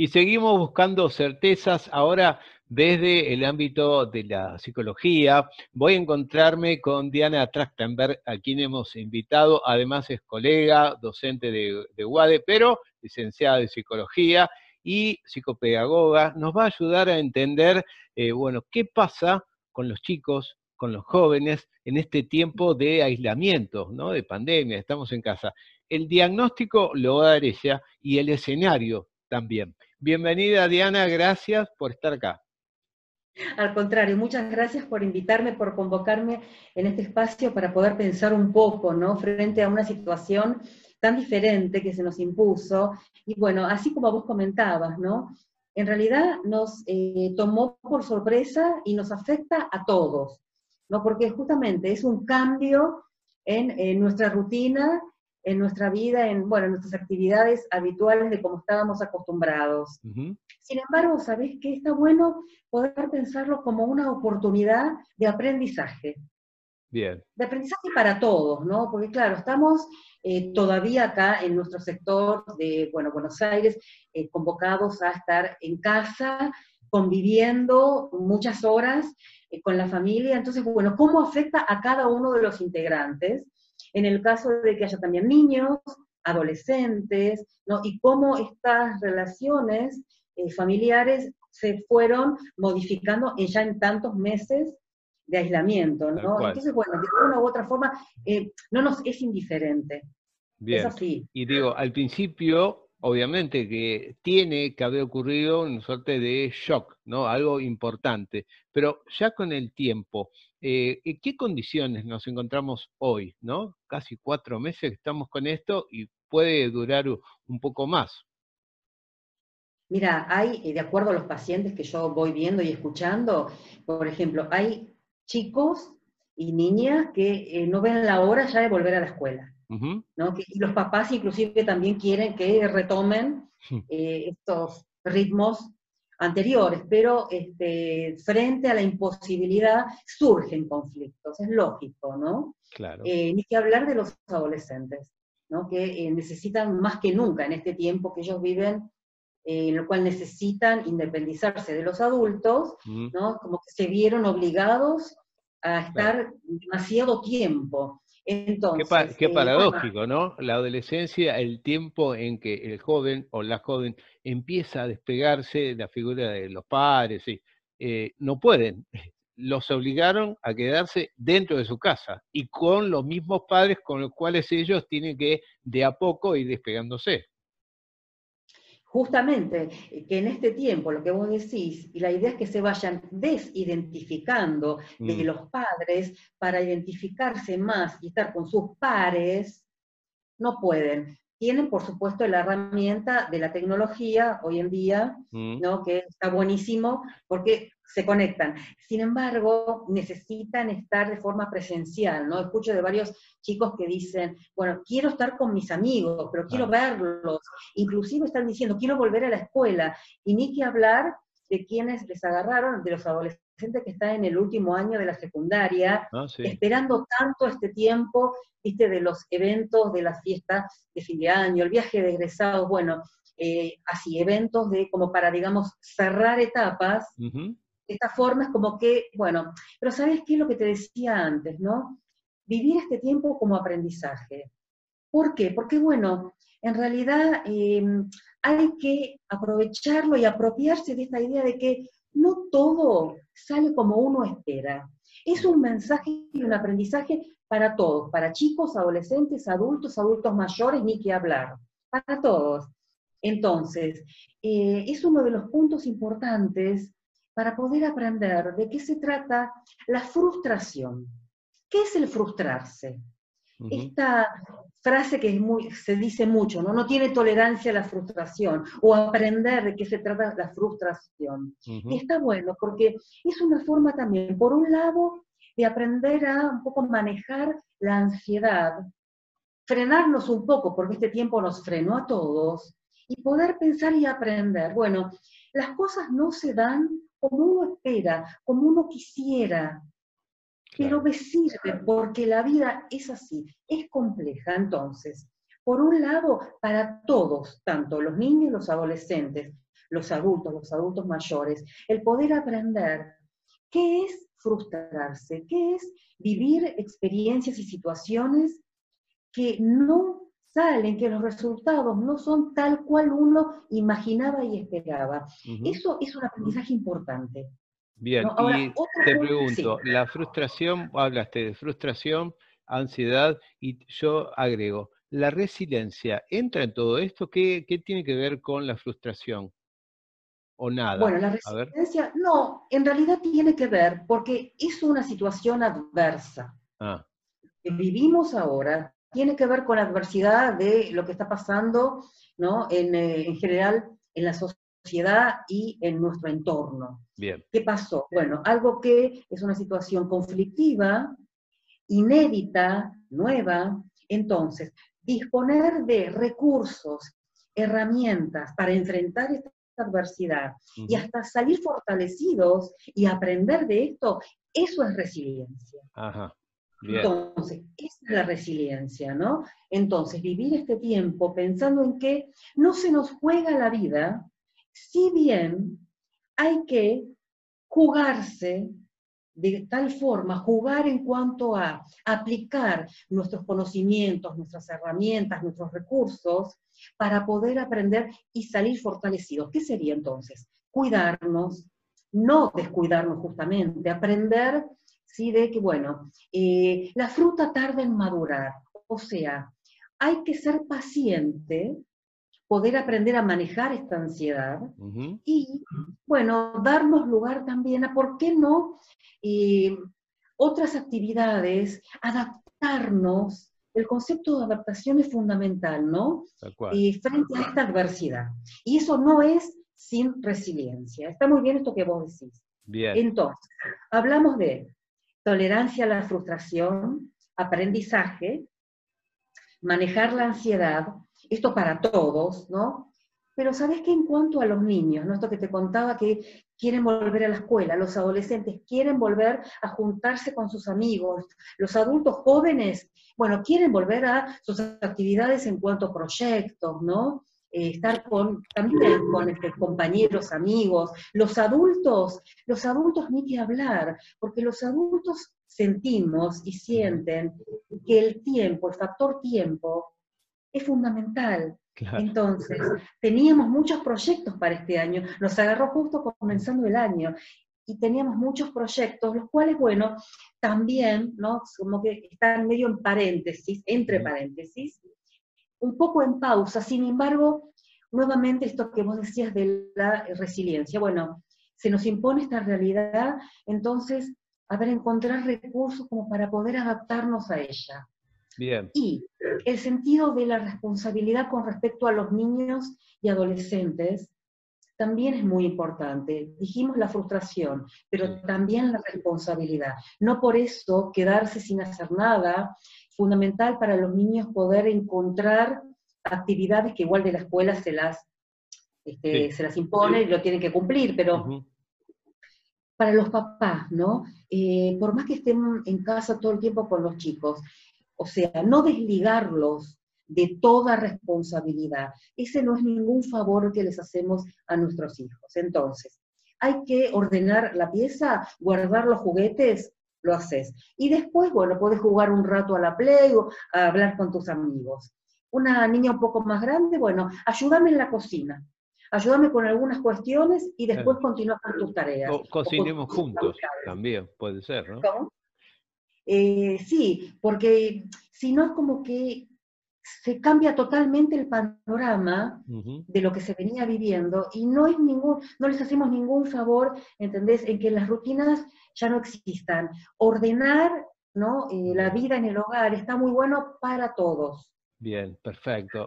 Y seguimos buscando certezas ahora desde el ámbito de la psicología. Voy a encontrarme con Diana Trachtenberg, a quien hemos invitado. Además es colega, docente de, de UADE, pero licenciada en psicología y psicopedagoga. Nos va a ayudar a entender, eh, bueno, qué pasa con los chicos, con los jóvenes en este tiempo de aislamiento, ¿no? De pandemia, estamos en casa. El diagnóstico lo va a dar ella y el escenario también. Bienvenida Diana, gracias por estar acá. Al contrario, muchas gracias por invitarme, por convocarme en este espacio para poder pensar un poco, ¿no? Frente a una situación tan diferente que se nos impuso. Y bueno, así como vos comentabas, ¿no? En realidad nos eh, tomó por sorpresa y nos afecta a todos, ¿no? Porque justamente es un cambio en nuestra rutina en nuestra vida, en, bueno, nuestras actividades habituales de cómo estábamos acostumbrados. Sin embargo, ¿sabés qué? Está bueno poder pensarlo como una oportunidad de aprendizaje. Bien. De aprendizaje para todos, ¿no? Porque claro, estamos eh, todavía acá en nuestro sector de bueno, Buenos Aires eh, convocados a estar en casa, conviviendo muchas horas con la familia. Entonces, bueno, ¿cómo afecta a cada uno de los integrantes? en el caso de que haya también niños, adolescentes, ¿no? y cómo estas relaciones eh, familiares se fueron modificando ya en tantos meses de aislamiento, ¿no? Entonces, bueno, de una u otra forma, eh, no nos es indiferente. Bien. Es así. Y digo, al principio, obviamente que tiene que haber ocurrido una suerte de shock, ¿no? Algo importante. Pero ya con el tiempo, eh, ¿en qué condiciones nos encontramos hoy? ¿no? Casi cuatro meses estamos con esto y puede durar un poco más. Mira, hay, de acuerdo a los pacientes que yo voy viendo y escuchando, por ejemplo, hay chicos y niñas que eh, no ven la hora ya de volver a la escuela. ¿No? y los papás inclusive también quieren que retomen estos ritmos anteriores, pero este, frente a la imposibilidad surgen conflictos, es lógico, ¿no? Claro. Eh, ni que hablar de los adolescentes, ¿no? Que eh, necesitan más que nunca en este tiempo que ellos viven, eh, en el cual necesitan independizarse de los adultos, ¿no? Como que se vieron obligados a estar demasiado tiempo qué, eh, paradójico, ¿no? La adolescencia, el tiempo en que el joven o la joven empieza a despegarse de la figura de los padres, y, eh, no pueden. Los obligaron a quedarse dentro de su casa y con los mismos padres con los cuales ellos tienen que de a poco ir despegándose justamente eh, que en este tiempo, lo que vos decís, y la idea es que se vayan desidentificando de mm. los padres para identificarse más y estar con sus pares, no pueden. Tienen, por supuesto, la herramienta de la tecnología hoy en día, mm. ¿no? que está buenísimo, porque se conectan. Sin embargo, necesitan estar de forma presencial, ¿no? Escucho de varios chicos que dicen, bueno, quiero estar con mis amigos, pero quiero verlos. Inclusive están diciendo, quiero volver a la escuela. Y ni que hablar de quienes les agarraron, de los adolescentes que están en el último año de la secundaria, ah, esperando tanto este tiempo, viste, de los eventos, de las fiestas de fin de año, el viaje de egresados, bueno, eh, así, eventos de como para, digamos, cerrar etapas, esta forma es como que, bueno, pero ¿sabes qué es lo que te decía antes, no? Vivir este tiempo como aprendizaje. ¿Por qué? Porque, bueno, en realidad em, hay que aprovecharlo y apropiarse de esta idea de que no todo sale como uno espera. Es un mensaje y un aprendizaje para todos, para chicos, adolescentes, adultos, adultos mayores, ni que hablar, para todos. Entonces, eh, es uno de los puntos importantes para poder aprender de qué se trata la frustración. ¿Qué es el frustrarse? Esta frase que es muy, se dice mucho, ¿no? no tiene tolerancia a la frustración, o aprender de qué se trata la frustración. Y está bueno, porque es una forma también, por un lado, de aprender a un poco manejar la ansiedad, frenarnos un poco, porque este tiempo nos frenó a todos, y poder pensar y aprender, bueno, las cosas no se dan como uno espera, como uno quisiera. pero me sirve porque la vida es así, es compleja. Entonces, por un lado, para todos, tanto los niños, los adolescentes, los adultos, los adultos mayores, el poder aprender qué es frustrarse, qué es vivir experiencias y situaciones que no salen, que los resultados no son tal cual uno imaginaba y esperaba. Eso es un aprendizaje importante. Bien, y te pregunto, la frustración, hablaste de frustración, ansiedad, y yo agrego, ¿la resiliencia entra en todo esto? ¿Qué, tiene que ver con la frustración? ¿O nada? Bueno, la resiliencia, no, en realidad tiene que ver porque es una situación adversa. Ah. Que vivimos ahora tiene que ver con la adversidad de lo que está pasando, ¿no? En, eh, en general en la sociedad y en nuestro entorno. Bien. ¿Qué pasó? Bueno, algo que es una situación conflictiva, inédita, nueva. Entonces, disponer de recursos, herramientas para enfrentar esta adversidad y hasta salir fortalecidos y aprender de esto, eso es resiliencia. Ajá. Entonces, es la resiliencia, ¿no? Entonces, vivir este tiempo pensando en que no se nos juega la vida si bien hay que jugarse de tal forma, jugar en cuanto a aplicar nuestros conocimientos, nuestras herramientas, nuestros recursos, para poder aprender y salir fortalecidos. ¿Qué sería entonces? Cuidarnos, no descuidarnos justamente, aprender ¿sí? de que, bueno, eh, la fruta tarda en madurar, o sea, hay que ser paciente poder aprender a manejar esta ansiedad y, bueno, darnos lugar también a, ¿por qué no? Eh, otras actividades, adaptarnos. El concepto de adaptación es fundamental, ¿no? Eh, frente a esta adversidad. Y eso no es sin resiliencia. Está muy bien esto que vos decís. Bien. Entonces, hablamos de tolerancia a la frustración, aprendizaje, manejar la ansiedad, esto para todos, ¿no? Pero sabes que en cuanto a los niños, ¿no? Esto que te contaba que quieren volver a la escuela, los adolescentes quieren volver a juntarse con sus amigos, los adultos jóvenes, bueno, quieren volver a sus actividades en cuanto a proyectos, ¿no? Eh, estar con, también con este, compañeros, amigos, los adultos, los adultos ni que hablar, porque los adultos sentimos y sienten que el tiempo, el factor tiempo, es fundamental. Entonces, teníamos muchos proyectos para este año, nos agarró justo comenzando el año, y teníamos muchos proyectos, los cuales, bueno, también, ¿no? Como que están medio en paréntesis, entre paréntesis, un poco en pausa, sin embargo, nuevamente esto que vos decías de la resiliencia, bueno, se nos impone esta realidad, entonces, a ver, encontrar recursos como para poder adaptarnos a ella. Y el sentido de la responsabilidad con respecto a los niños y adolescentes también es muy importante. Dijimos la frustración, pero también la responsabilidad. No por eso quedarse sin hacer nada. Fundamental para los niños poder encontrar actividades que igual de la escuela se las, este, se las impone y lo tienen que cumplir, pero para los papás, ¿no? Eh, por más que estén en casa todo el tiempo con los chicos, o sea, no desligarlos de toda responsabilidad. Ese no es ningún favor que les hacemos a nuestros hijos. Entonces, hay que ordenar la pieza, guardar los juguetes, lo haces. Y después, bueno, puedes jugar un rato a la play o a hablar con tus amigos. Una niña un poco más grande, bueno, ayúdame en la cocina. Ayúdame con algunas cuestiones y después continúa con tus tareas. O cocinemos juntos, también puede ser, ¿no? Eh, sí, porque si no es como que se cambia totalmente el panorama de lo que se venía viviendo y no es ningún, no les hacemos ningún favor, ¿entendés? En que las rutinas ya no existan. Ordenar ¿no? Eh, la vida en el hogar está muy bueno para todos. Bien, perfecto.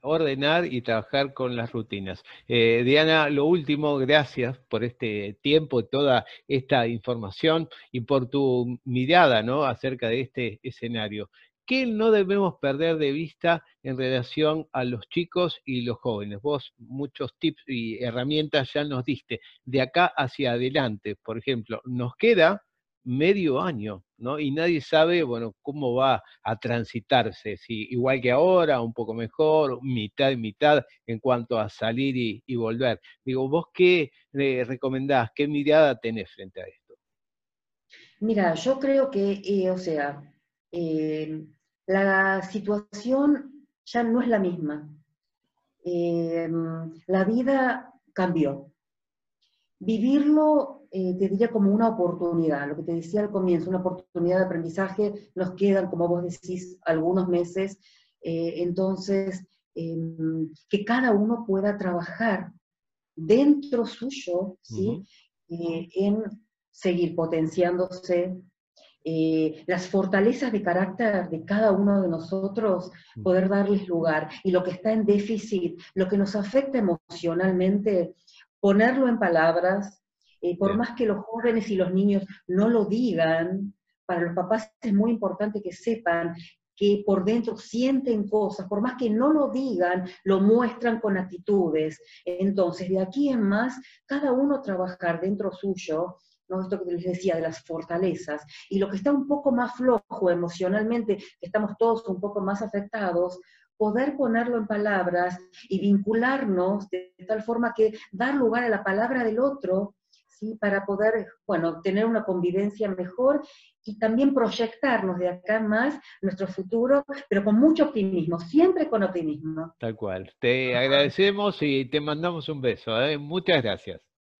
Ordenar y trabajar con las rutinas. Eh, Diana, lo último, gracias por este tiempo, toda esta información y por tu mirada ¿no? acerca de este escenario. ¿Qué no debemos perder de vista en relación a los chicos y los jóvenes? Vos muchos tips y herramientas ya nos diste. De acá hacia adelante, por ejemplo, nos queda medio año, ¿no? Y nadie sabe, bueno, cómo va a transitarse, si igual que ahora, un poco mejor, mitad y mitad en cuanto a salir y, volver. Digo, ¿vos qué le recomendás? ¿Qué mirada tenés frente a esto? Mira, yo creo que, eh, o sea, eh, la situación ya no es la misma. Eh, la vida cambió. Vivirlo eh, te diría como una oportunidad, lo que te decía al comienzo, una oportunidad de aprendizaje, nos quedan, como vos decís, algunos meses, eh, entonces, em, que cada uno pueda trabajar dentro suyo, ¿sí? Eh, en seguir potenciándose, las fortalezas de carácter de cada uno de nosotros, poder darles lugar. Y lo que está en déficit, lo que nos afecta emocionalmente, ponerlo en palabras, eh, por más que los jóvenes y los niños no lo digan, para los papás es muy importante que sepan que por dentro sienten cosas, por más que no lo digan, lo muestran con actitudes. Entonces, de aquí en más, cada uno trabajar dentro suyo, ¿no? esto que les decía de las fortalezas, y lo que está un poco más flojo emocionalmente, que estamos todos un poco más afectados, poder ponerlo en palabras y vincularnos de tal forma que dar lugar a la palabra del otro para poder, bueno, tener una convivencia mejor y también proyectarnos de acá más nuestro futuro, pero con mucho optimismo, siempre con optimismo. Tal cual. Te agradecemos y te mandamos un beso. ¿eh? Muchas gracias.